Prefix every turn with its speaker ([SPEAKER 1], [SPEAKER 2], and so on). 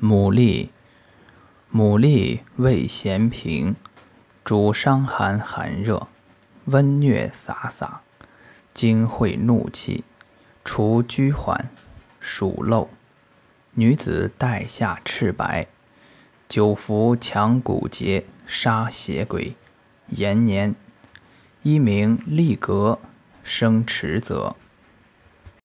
[SPEAKER 1] 牡蛎，牡蛎味咸平，主伤寒寒热，温疟洒洒，惊会怒气，除拘缓，暑漏。女子带下赤白，久服强骨节，杀邪鬼，延年。一名立格，生迟则。